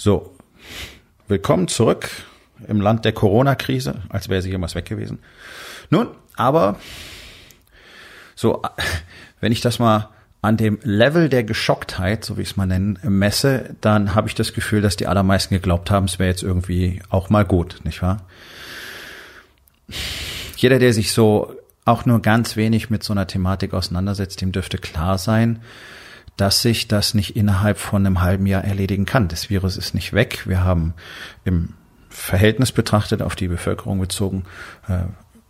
So, willkommen zurück im Land der Corona-Krise, als wäre sie jemals weg gewesen. Nun, aber so, wenn ich das mal an dem Level der Geschocktheit, so wie ich es mal nennen, messe, dann habe ich das Gefühl, dass die allermeisten geglaubt haben, es wäre jetzt irgendwie auch mal gut, nicht wahr? Jeder, der sich so auch nur ganz wenig mit so einer Thematik auseinandersetzt, dem dürfte klar sein, dass sich das nicht innerhalb von einem halben Jahr erledigen kann. Das Virus ist nicht weg. Wir haben im Verhältnis betrachtet auf die Bevölkerung bezogen äh,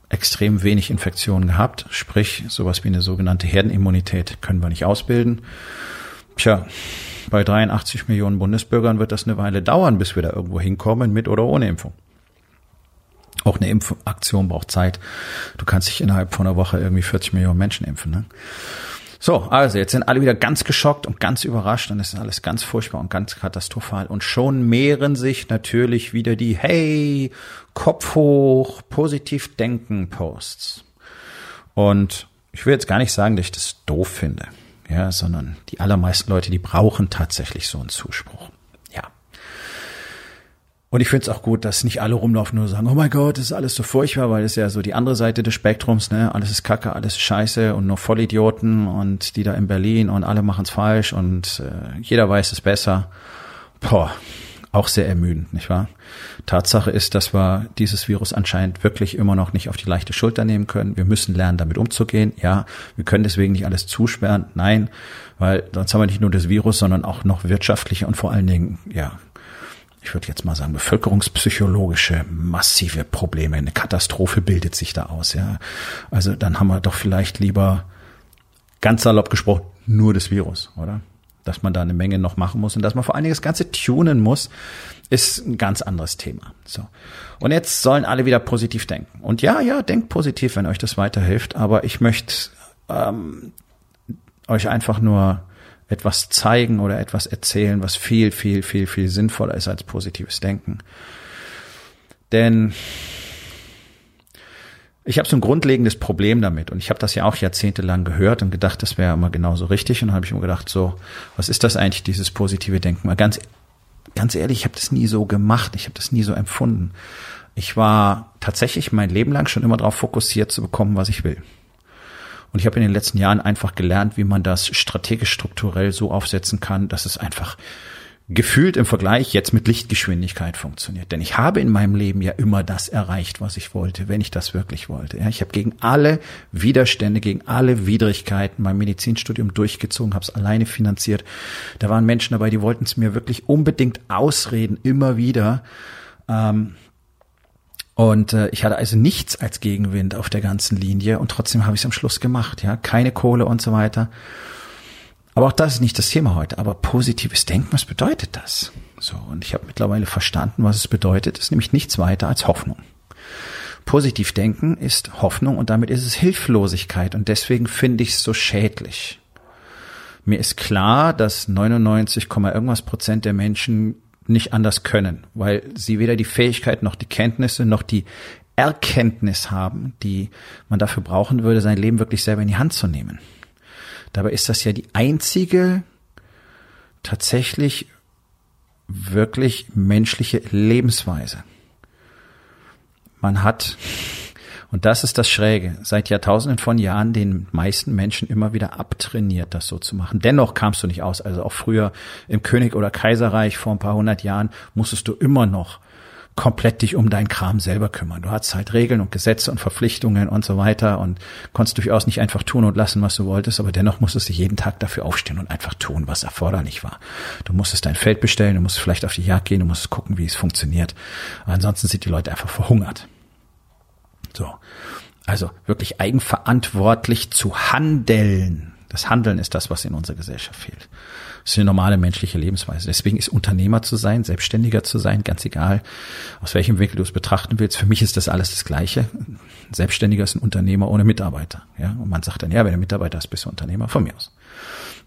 extrem wenig Infektionen gehabt. Sprich, sowas wie eine sogenannte Herdenimmunität können wir nicht ausbilden. Tja, bei 83 Millionen Bundesbürgern wird das eine Weile dauern, bis wir da irgendwo hinkommen, mit oder ohne Impfung. Auch eine Impfaktion braucht Zeit. Du kannst dich innerhalb von einer Woche irgendwie 40 Millionen Menschen impfen. Ne? So, also jetzt sind alle wieder ganz geschockt und ganz überrascht und es ist alles ganz furchtbar und ganz katastrophal. Und schon mehren sich natürlich wieder die Hey, Kopf hoch, positiv denken Posts. Und ich will jetzt gar nicht sagen, dass ich das doof finde, ja, sondern die allermeisten Leute, die brauchen tatsächlich so einen Zuspruch. Und ich finde es auch gut, dass nicht alle rumlaufen nur sagen, oh mein Gott, das ist alles so furchtbar, weil das ist ja so die andere Seite des Spektrums, ne? Alles ist Kacke, alles ist Scheiße und nur Vollidioten und die da in Berlin und alle machen es falsch und äh, jeder weiß es besser. Boah, auch sehr ermüdend, nicht wahr? Tatsache ist, dass wir dieses Virus anscheinend wirklich immer noch nicht auf die leichte Schulter nehmen können. Wir müssen lernen, damit umzugehen. Ja, wir können deswegen nicht alles zusperren. Nein, weil sonst haben wir nicht nur das Virus, sondern auch noch wirtschaftliche und vor allen Dingen, ja, ich würde jetzt mal sagen, bevölkerungspsychologische massive Probleme. Eine Katastrophe bildet sich da aus, ja. Also dann haben wir doch vielleicht lieber ganz salopp gesprochen nur das Virus, oder? Dass man da eine Menge noch machen muss und dass man vor allen Dingen das Ganze tunen muss, ist ein ganz anderes Thema. So. Und jetzt sollen alle wieder positiv denken. Und ja, ja, denkt positiv, wenn euch das weiterhilft. Aber ich möchte ähm, euch einfach nur etwas zeigen oder etwas erzählen, was viel, viel, viel, viel sinnvoller ist als positives Denken. Denn ich habe so ein grundlegendes Problem damit und ich habe das ja auch jahrzehntelang gehört und gedacht, das wäre immer genauso richtig und habe ich mir gedacht, so, was ist das eigentlich, dieses positive Denken? Mal ganz, ganz ehrlich, ich habe das nie so gemacht, ich habe das nie so empfunden. Ich war tatsächlich mein Leben lang schon immer darauf fokussiert zu bekommen, was ich will. Und ich habe in den letzten Jahren einfach gelernt, wie man das strategisch strukturell so aufsetzen kann, dass es einfach gefühlt im Vergleich jetzt mit Lichtgeschwindigkeit funktioniert. Denn ich habe in meinem Leben ja immer das erreicht, was ich wollte, wenn ich das wirklich wollte. Ja, ich habe gegen alle Widerstände, gegen alle Widrigkeiten mein Medizinstudium durchgezogen, habe es alleine finanziert. Da waren Menschen dabei, die wollten es mir wirklich unbedingt ausreden, immer wieder. Ähm, und äh, ich hatte also nichts als Gegenwind auf der ganzen Linie und trotzdem habe ich es am Schluss gemacht, ja, keine Kohle und so weiter. Aber auch das ist nicht das Thema heute. Aber positives Denken, was bedeutet das? So, und ich habe mittlerweile verstanden, was es bedeutet. Es ist nämlich nichts weiter als Hoffnung. Positiv denken ist Hoffnung und damit ist es Hilflosigkeit und deswegen finde ich es so schädlich. Mir ist klar, dass 99, irgendwas Prozent der Menschen nicht anders können, weil sie weder die Fähigkeit noch die Kenntnisse noch die Erkenntnis haben, die man dafür brauchen würde, sein Leben wirklich selber in die Hand zu nehmen. Dabei ist das ja die einzige tatsächlich wirklich menschliche Lebensweise. Man hat und das ist das Schräge. Seit Jahrtausenden von Jahren den meisten Menschen immer wieder abtrainiert, das so zu machen. Dennoch kamst du nicht aus. Also auch früher im König oder Kaiserreich vor ein paar hundert Jahren musstest du immer noch komplett dich um deinen Kram selber kümmern. Du hattest halt Regeln und Gesetze und Verpflichtungen und so weiter und konntest durchaus nicht einfach tun und lassen, was du wolltest, aber dennoch musstest du jeden Tag dafür aufstehen und einfach tun, was erforderlich war. Du musstest dein Feld bestellen, du musst vielleicht auf die Jagd gehen, du musst gucken, wie es funktioniert. ansonsten sind die Leute einfach verhungert. So. Also wirklich eigenverantwortlich zu handeln. Das Handeln ist das, was in unserer Gesellschaft fehlt. Das ist eine normale menschliche Lebensweise. Deswegen ist Unternehmer zu sein, Selbstständiger zu sein, ganz egal, aus welchem Winkel du es betrachten willst. Für mich ist das alles das Gleiche. Ein Selbstständiger ist ein Unternehmer ohne Mitarbeiter. Ja, und man sagt dann, ja, wenn du Mitarbeiter hast, bist du Unternehmer. Von mir aus.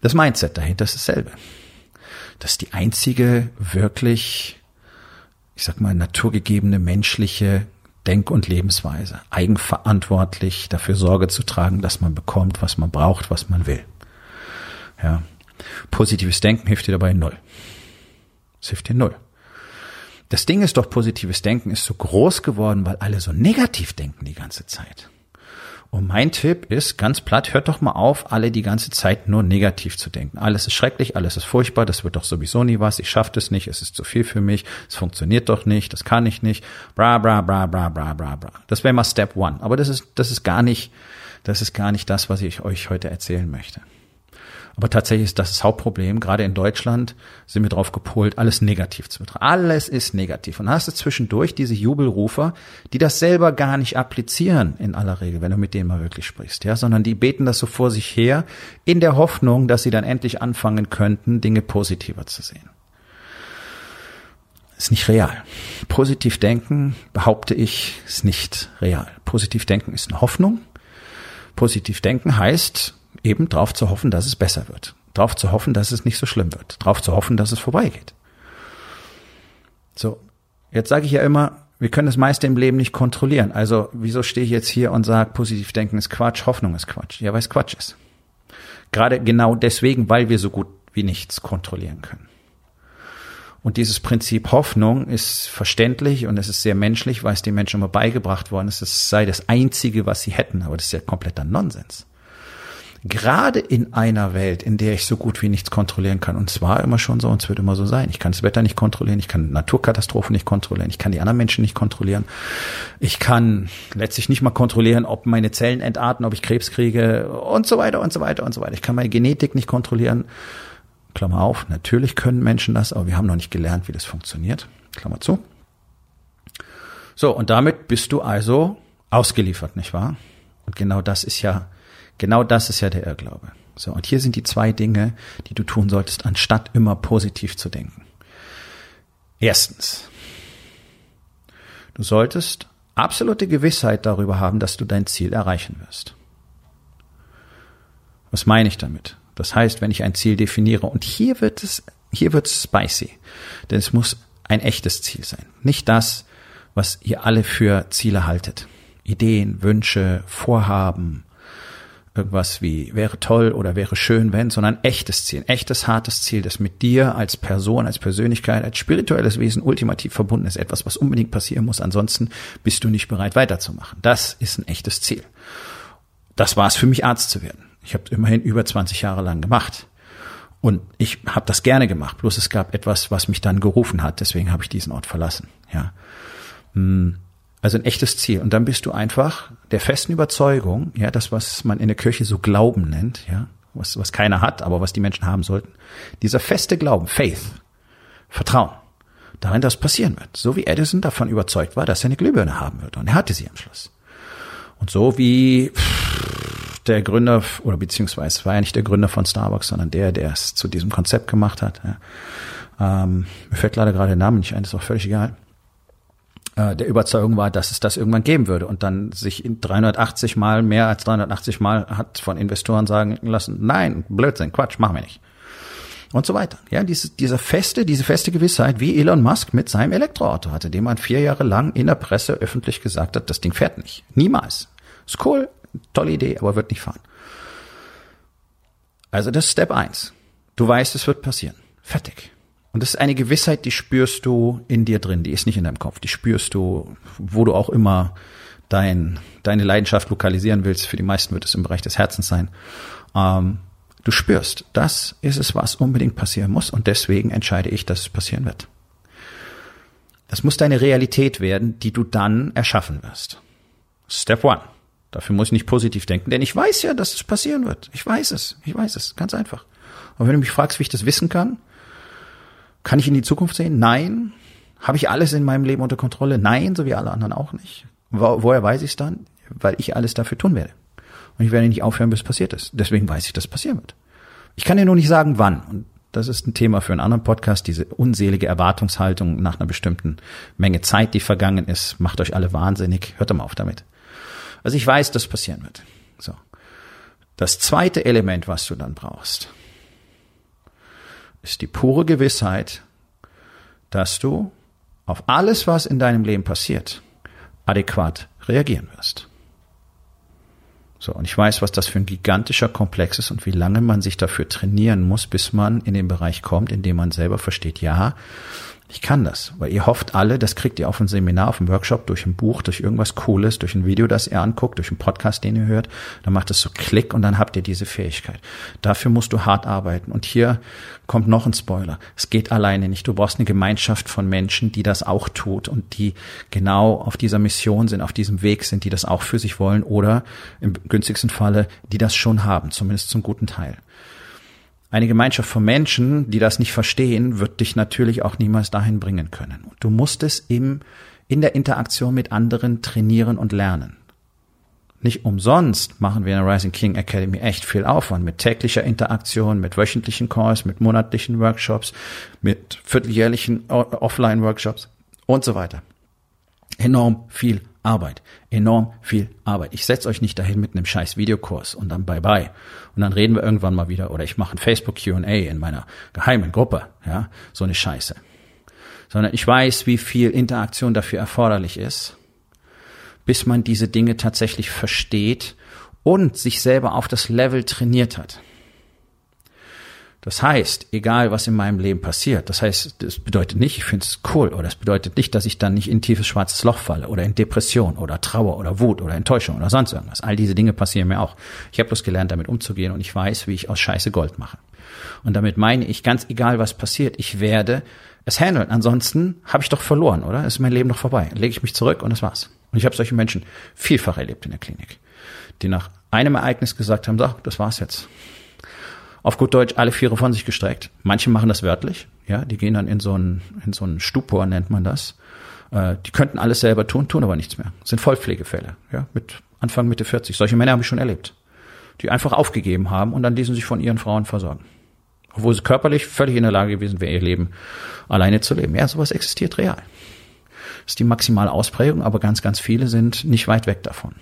Das Mindset dahinter ist dasselbe. Das ist die einzige wirklich, ich sag mal, naturgegebene menschliche Denk- und Lebensweise. Eigenverantwortlich dafür Sorge zu tragen, dass man bekommt, was man braucht, was man will. Ja. Positives Denken hilft dir dabei null. Es hilft dir null. Das Ding ist doch, positives Denken ist so groß geworden, weil alle so negativ denken die ganze Zeit. Und mein Tipp ist ganz platt, hört doch mal auf, alle die ganze Zeit nur negativ zu denken. Alles ist schrecklich, alles ist furchtbar, das wird doch sowieso nie was, ich schaffe das nicht, es ist zu viel für mich, es funktioniert doch nicht, das kann ich nicht, bra bra bra bra bra bra bra. Das wäre mal Step One. Aber das ist, das ist gar nicht, das ist gar nicht das, was ich euch heute erzählen möchte. Aber tatsächlich ist das das Hauptproblem. Gerade in Deutschland sind wir drauf gepolt, alles negativ zu betrachten. Alles ist negativ. Und hast du zwischendurch diese Jubelrufer, die das selber gar nicht applizieren in aller Regel, wenn du mit denen mal wirklich sprichst, ja, sondern die beten das so vor sich her in der Hoffnung, dass sie dann endlich anfangen könnten, Dinge positiver zu sehen. Ist nicht real. Positiv denken, behaupte ich, ist nicht real. Positiv denken ist eine Hoffnung. Positiv denken heißt, eben darauf zu hoffen, dass es besser wird. Darauf zu hoffen, dass es nicht so schlimm wird. Darauf zu hoffen, dass es vorbeigeht. So, jetzt sage ich ja immer, wir können das meiste im Leben nicht kontrollieren. Also wieso stehe ich jetzt hier und sage, positiv denken ist Quatsch, Hoffnung ist Quatsch? Ja, weil es Quatsch ist. Gerade genau deswegen, weil wir so gut wie nichts kontrollieren können. Und dieses Prinzip Hoffnung ist verständlich und es ist sehr menschlich, weil es den Menschen immer beigebracht worden ist, es sei das Einzige, was sie hätten. Aber das ist ja kompletter Nonsens gerade in einer Welt, in der ich so gut wie nichts kontrollieren kann, und zwar immer schon so und es wird immer so sein. Ich kann das Wetter nicht kontrollieren, ich kann Naturkatastrophen nicht kontrollieren, ich kann die anderen Menschen nicht kontrollieren. Ich kann letztlich nicht mal kontrollieren, ob meine Zellen entarten, ob ich Krebs kriege und so weiter und so weiter und so weiter. Ich kann meine Genetik nicht kontrollieren. Klammer auf, natürlich können Menschen das, aber wir haben noch nicht gelernt, wie das funktioniert. Klammer zu. So, und damit bist du also ausgeliefert, nicht wahr? Und genau das ist ja Genau das ist ja der Irrglaube. So, und hier sind die zwei Dinge, die du tun solltest, anstatt immer positiv zu denken. Erstens, du solltest absolute Gewissheit darüber haben, dass du dein Ziel erreichen wirst. Was meine ich damit? Das heißt, wenn ich ein Ziel definiere, und hier wird es, hier wird es spicy, denn es muss ein echtes Ziel sein. Nicht das, was ihr alle für Ziele haltet. Ideen, Wünsche, Vorhaben, irgendwas wie wäre toll oder wäre schön, wenn, sondern echtes Ziel, echtes hartes Ziel, das mit dir als Person, als Persönlichkeit, als spirituelles Wesen ultimativ verbunden ist, etwas, was unbedingt passieren muss, ansonsten bist du nicht bereit weiterzumachen. Das ist ein echtes Ziel. Das war es für mich, Arzt zu werden. Ich habe immerhin über 20 Jahre lang gemacht. Und ich habe das gerne gemacht. Bloß es gab etwas, was mich dann gerufen hat. Deswegen habe ich diesen Ort verlassen. Ja. Hm. Also ein echtes Ziel. Und dann bist du einfach der festen Überzeugung, ja, das, was man in der Kirche so Glauben nennt, ja, was, was keiner hat, aber was die Menschen haben sollten. Dieser feste Glauben, Faith, Vertrauen, darin, dass passieren wird. So wie Edison davon überzeugt war, dass er eine Glühbirne haben wird. Und er hatte sie am Schluss. Und so wie der Gründer, oder beziehungsweise war ja nicht der Gründer von Starbucks, sondern der, der es zu diesem Konzept gemacht hat. Ja. Ähm, mir fällt leider gerade der Name nicht ein, ist auch völlig egal der Überzeugung war, dass es das irgendwann geben würde und dann sich in 380 Mal, mehr als 380 Mal hat von Investoren sagen lassen, nein, Blödsinn, Quatsch, machen wir nicht. Und so weiter. Ja, diese, dieser feste, diese feste Gewissheit, wie Elon Musk mit seinem Elektroauto hatte, dem man vier Jahre lang in der Presse öffentlich gesagt hat, das Ding fährt nicht. Niemals. Ist cool, tolle Idee, aber wird nicht fahren. Also das ist Step eins. Du weißt, es wird passieren. Fertig. Und das ist eine Gewissheit, die spürst du in dir drin, die ist nicht in deinem Kopf, die spürst du, wo du auch immer dein, deine Leidenschaft lokalisieren willst. Für die meisten wird es im Bereich des Herzens sein. Ähm, du spürst, das ist es, was unbedingt passieren muss und deswegen entscheide ich, dass es passieren wird. Das muss deine Realität werden, die du dann erschaffen wirst. Step one. Dafür muss ich nicht positiv denken, denn ich weiß ja, dass es passieren wird. Ich weiß es. Ich weiß es. Ganz einfach. Und wenn du mich fragst, wie ich das wissen kann, kann ich in die Zukunft sehen? Nein. Habe ich alles in meinem Leben unter Kontrolle? Nein, so wie alle anderen auch nicht. Wo, woher weiß ich es dann? Weil ich alles dafür tun werde. Und ich werde nicht aufhören, bis es passiert ist. Deswegen weiß ich, dass es passieren wird. Ich kann dir nur nicht sagen, wann. Und das ist ein Thema für einen anderen Podcast, diese unselige Erwartungshaltung nach einer bestimmten Menge Zeit, die vergangen ist, macht euch alle wahnsinnig. Hört doch mal auf damit. Also ich weiß, dass passieren wird. So. Das zweite Element, was du dann brauchst, ist die pure Gewissheit, dass du auf alles, was in deinem Leben passiert, adäquat reagieren wirst. So, und ich weiß, was das für ein gigantischer Komplex ist und wie lange man sich dafür trainieren muss, bis man in den Bereich kommt, in dem man selber versteht, ja, ich kann das, weil ihr hofft alle, das kriegt ihr auf ein Seminar, auf einem Workshop, durch ein Buch, durch irgendwas Cooles, durch ein Video, das ihr anguckt, durch einen Podcast, den ihr hört. Dann macht es so Klick und dann habt ihr diese Fähigkeit. Dafür musst du hart arbeiten. Und hier kommt noch ein Spoiler. Es geht alleine nicht. Du brauchst eine Gemeinschaft von Menschen, die das auch tut und die genau auf dieser Mission sind, auf diesem Weg sind, die das auch für sich wollen oder im günstigsten Falle, die das schon haben, zumindest zum guten Teil. Eine Gemeinschaft von Menschen, die das nicht verstehen, wird dich natürlich auch niemals dahin bringen können. Du musst es im, in der Interaktion mit anderen trainieren und lernen. Nicht umsonst machen wir in der Rising King Academy echt viel Aufwand mit täglicher Interaktion, mit wöchentlichen Calls, mit monatlichen Workshops, mit vierteljährlichen Offline-Workshops und so weiter. Enorm viel Arbeit, enorm viel Arbeit. Ich setze euch nicht dahin mit einem scheiß Videokurs und dann bye bye. Und dann reden wir irgendwann mal wieder oder ich mache ein Facebook Q&A in meiner geheimen Gruppe, ja, so eine Scheiße. Sondern ich weiß, wie viel Interaktion dafür erforderlich ist, bis man diese Dinge tatsächlich versteht und sich selber auf das Level trainiert hat. Das heißt, egal was in meinem Leben passiert, das heißt, das bedeutet nicht, ich finde es cool, oder das bedeutet nicht, dass ich dann nicht in tiefes schwarzes Loch falle oder in Depression oder Trauer oder Wut oder Enttäuschung oder sonst irgendwas. All diese Dinge passieren mir auch. Ich habe bloß gelernt, damit umzugehen und ich weiß, wie ich aus Scheiße Gold mache. Und damit meine ich, ganz egal was passiert, ich werde es handeln. Ansonsten habe ich doch verloren, oder? Ist mein Leben noch vorbei. Lege ich mich zurück und das war's. Und ich habe solche Menschen vielfach erlebt in der Klinik, die nach einem Ereignis gesagt haben, so, das war's jetzt auf gut Deutsch alle Viere von sich gestreckt. Manche machen das wörtlich, ja, die gehen dann in so einen, in so einen Stupor, nennt man das. Äh, die könnten alles selber tun, tun aber nichts mehr. Sind Vollpflegefälle, ja, mit Anfang Mitte 40. Solche Männer habe ich schon erlebt, die einfach aufgegeben haben und dann ließen sich von ihren Frauen versorgen. Obwohl sie körperlich völlig in der Lage gewesen wären, ihr Leben alleine zu leben. Ja, sowas existiert real. Das ist die maximale Ausprägung, aber ganz, ganz viele sind nicht weit weg davon.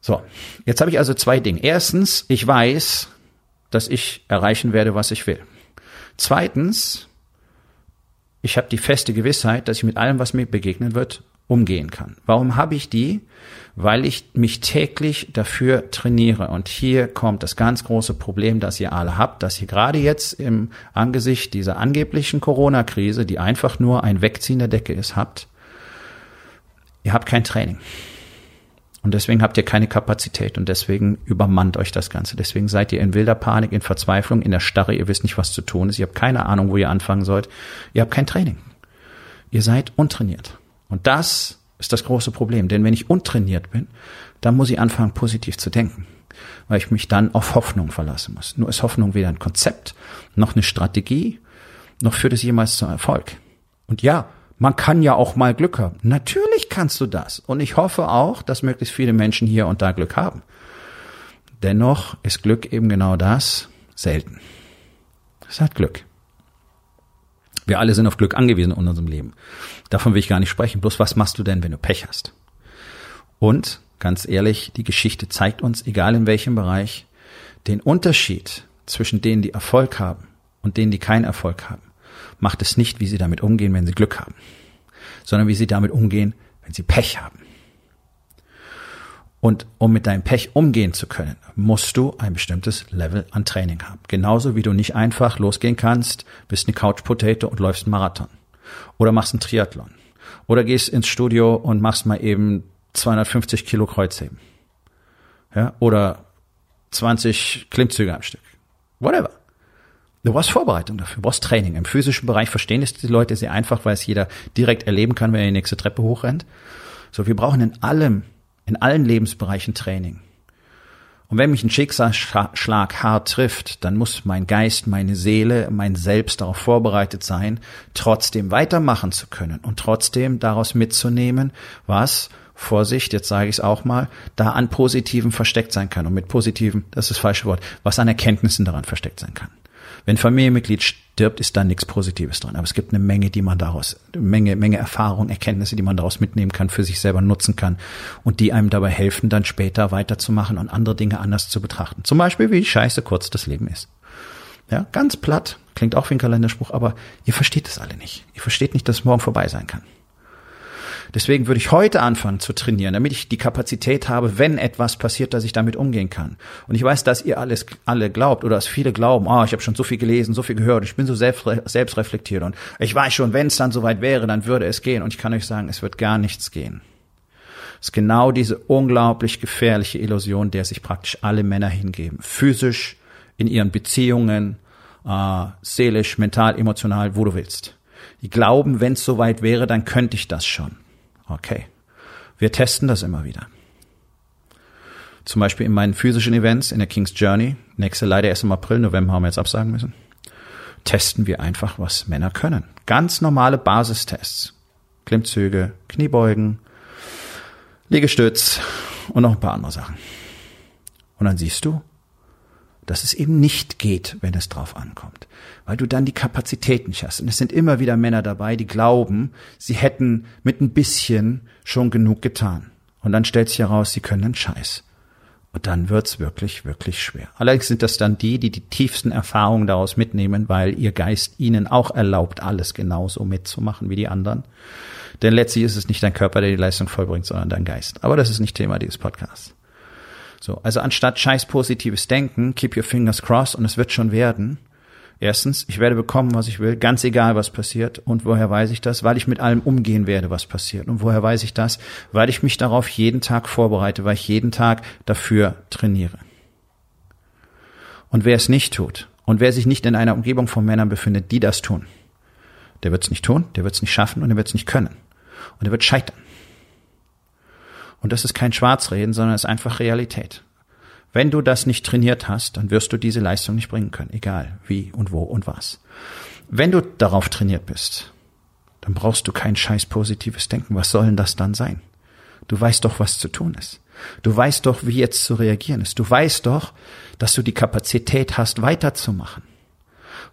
So, jetzt habe ich also zwei Dinge. Erstens, ich weiß, dass ich erreichen werde, was ich will. Zweitens, ich habe die feste Gewissheit, dass ich mit allem, was mir begegnen wird, umgehen kann. Warum habe ich die? Weil ich mich täglich dafür trainiere. Und hier kommt das ganz große Problem, das ihr alle habt, dass ihr gerade jetzt im Angesicht dieser angeblichen Corona-Krise, die einfach nur ein Wegziehen der Decke ist, habt. Ihr habt kein Training. Und deswegen habt ihr keine Kapazität und deswegen übermannt euch das Ganze. Deswegen seid ihr in wilder Panik, in Verzweiflung, in der Starre. Ihr wisst nicht, was zu tun ist. Ihr habt keine Ahnung, wo ihr anfangen sollt. Ihr habt kein Training. Ihr seid untrainiert. Und das ist das große Problem. Denn wenn ich untrainiert bin, dann muss ich anfangen, positiv zu denken. Weil ich mich dann auf Hoffnung verlassen muss. Nur ist Hoffnung weder ein Konzept, noch eine Strategie, noch führt es jemals zum Erfolg. Und ja, man kann ja auch mal Glück haben. Natürlich kannst du das. Und ich hoffe auch, dass möglichst viele Menschen hier und da Glück haben. Dennoch ist Glück eben genau das selten. Es hat Glück. Wir alle sind auf Glück angewiesen in unserem Leben. Davon will ich gar nicht sprechen. Bloß was machst du denn, wenn du Pech hast? Und ganz ehrlich, die Geschichte zeigt uns, egal in welchem Bereich, den Unterschied zwischen denen, die Erfolg haben und denen, die keinen Erfolg haben macht es nicht, wie sie damit umgehen, wenn sie Glück haben, sondern wie sie damit umgehen, wenn sie Pech haben. Und um mit deinem Pech umgehen zu können, musst du ein bestimmtes Level an Training haben. Genauso wie du nicht einfach losgehen kannst, bist eine Couch Potato und läufst einen Marathon. Oder machst einen Triathlon. Oder gehst ins Studio und machst mal eben 250 Kilo Kreuzheben. Ja, oder 20 Klimmzüge am Stück. Whatever. Du brauchst Vorbereitung dafür, du brauchst Training. Im physischen Bereich verstehen es die Leute sehr einfach, weil es jeder direkt erleben kann, wenn er die nächste Treppe hochrennt. So, wir brauchen in allem, in allen Lebensbereichen Training. Und wenn mich ein Schicksalsschlag hart trifft, dann muss mein Geist, meine Seele, mein Selbst darauf vorbereitet sein, trotzdem weitermachen zu können und trotzdem daraus mitzunehmen, was Vorsicht, jetzt sage ich es auch mal, da an Positiven versteckt sein kann. Und mit Positiven, das ist das falsche Wort, was an Erkenntnissen daran versteckt sein kann. Wenn Familienmitglied stirbt, ist da nichts Positives dran. Aber es gibt eine Menge, die man daraus, Menge, Menge Erfahrung, Erkenntnisse, die man daraus mitnehmen kann, für sich selber nutzen kann und die einem dabei helfen, dann später weiterzumachen und andere Dinge anders zu betrachten. Zum Beispiel, wie scheiße kurz das Leben ist. Ja, ganz platt, klingt auch wie ein Kalenderspruch, aber ihr versteht es alle nicht. Ihr versteht nicht, dass morgen vorbei sein kann. Deswegen würde ich heute anfangen zu trainieren, damit ich die Kapazität habe, wenn etwas passiert, dass ich damit umgehen kann. Und ich weiß, dass ihr alles alle glaubt oder dass viele glauben, oh, ich habe schon so viel gelesen, so viel gehört, ich bin so selbst, selbst reflektiert und ich weiß schon, wenn es dann soweit wäre, dann würde es gehen. Und ich kann euch sagen, es wird gar nichts gehen. Es ist genau diese unglaublich gefährliche Illusion, der sich praktisch alle Männer hingeben. Physisch, in ihren Beziehungen, äh, seelisch, mental, emotional, wo du willst. Die glauben, wenn es soweit wäre, dann könnte ich das schon. Okay. Wir testen das immer wieder. Zum Beispiel in meinen physischen Events in der King's Journey, nächste leider erst im April, November haben wir jetzt absagen müssen, testen wir einfach, was Männer können. Ganz normale Basistests. Klimmzüge, Kniebeugen, Liegestütz und noch ein paar andere Sachen. Und dann siehst du, dass es eben nicht geht, wenn es drauf ankommt, weil du dann die Kapazität nicht hast. Und es sind immer wieder Männer dabei, die glauben, sie hätten mit ein bisschen schon genug getan. Und dann stellt sich heraus, sie können einen Scheiß. Und dann wird's wirklich, wirklich schwer. Allerdings sind das dann die, die die tiefsten Erfahrungen daraus mitnehmen, weil ihr Geist ihnen auch erlaubt, alles genauso mitzumachen wie die anderen. Denn letztlich ist es nicht dein Körper, der die Leistung vollbringt, sondern dein Geist. Aber das ist nicht Thema dieses Podcasts. So, also anstatt scheiß positives Denken, keep your fingers crossed und es wird schon werden. Erstens, ich werde bekommen, was ich will, ganz egal, was passiert. Und woher weiß ich das? Weil ich mit allem umgehen werde, was passiert. Und woher weiß ich das? Weil ich mich darauf jeden Tag vorbereite, weil ich jeden Tag dafür trainiere. Und wer es nicht tut und wer sich nicht in einer Umgebung von Männern befindet, die das tun, der wird es nicht tun, der wird es nicht schaffen und der wird es nicht können. Und er wird scheitern. Und das ist kein Schwarzreden, sondern es ist einfach Realität. Wenn du das nicht trainiert hast, dann wirst du diese Leistung nicht bringen können, egal wie und wo und was. Wenn du darauf trainiert bist, dann brauchst du kein scheiß positives Denken. Was soll denn das dann sein? Du weißt doch, was zu tun ist. Du weißt doch, wie jetzt zu reagieren ist. Du weißt doch, dass du die Kapazität hast, weiterzumachen.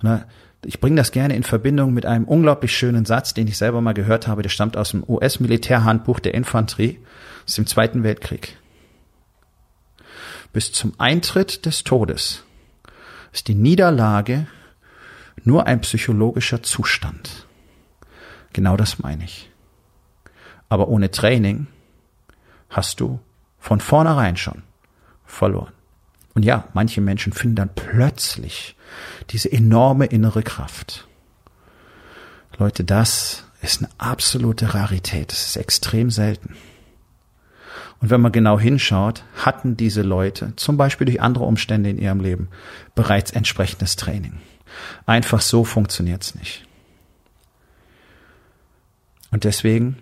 Und ich bringe das gerne in Verbindung mit einem unglaublich schönen Satz, den ich selber mal gehört habe. Der stammt aus dem US-Militärhandbuch der Infanterie aus dem Zweiten Weltkrieg. Bis zum Eintritt des Todes ist die Niederlage nur ein psychologischer Zustand. Genau das meine ich. Aber ohne Training hast du von vornherein schon verloren. Und ja, manche Menschen finden dann plötzlich diese enorme innere Kraft. Leute, das ist eine absolute Rarität. Das ist extrem selten. Und wenn man genau hinschaut, hatten diese Leute, zum Beispiel durch andere Umstände in ihrem Leben, bereits entsprechendes Training. Einfach so funktioniert's nicht. Und deswegen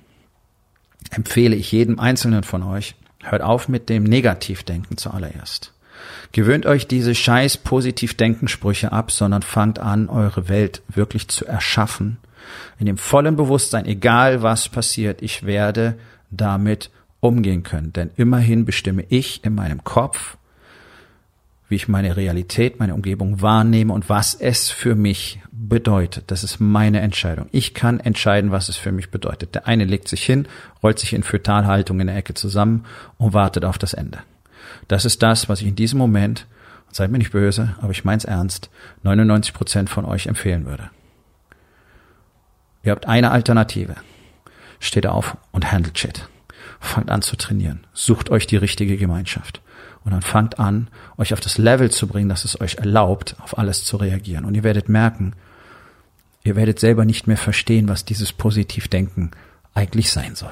empfehle ich jedem Einzelnen von euch, hört auf mit dem Negativdenken zuallererst. Gewöhnt euch diese scheiß Positivdenkensprüche ab, sondern fangt an, eure Welt wirklich zu erschaffen. In dem vollen Bewusstsein, egal was passiert, ich werde damit umgehen können. Denn immerhin bestimme ich in meinem Kopf, wie ich meine Realität, meine Umgebung wahrnehme und was es für mich bedeutet. Das ist meine Entscheidung. Ich kann entscheiden, was es für mich bedeutet. Der eine legt sich hin, rollt sich in Fötalhaltung in der Ecke zusammen und wartet auf das Ende. Das ist das, was ich in diesem Moment, seid mir nicht böse, aber ich mein's ernst, 99 Prozent von euch empfehlen würde. Ihr habt eine Alternative. Steht auf und handelt shit fangt an zu trainieren. Sucht euch die richtige Gemeinschaft. Und dann fangt an, euch auf das Level zu bringen, dass es euch erlaubt, auf alles zu reagieren. Und ihr werdet merken, ihr werdet selber nicht mehr verstehen, was dieses Positivdenken eigentlich sein soll.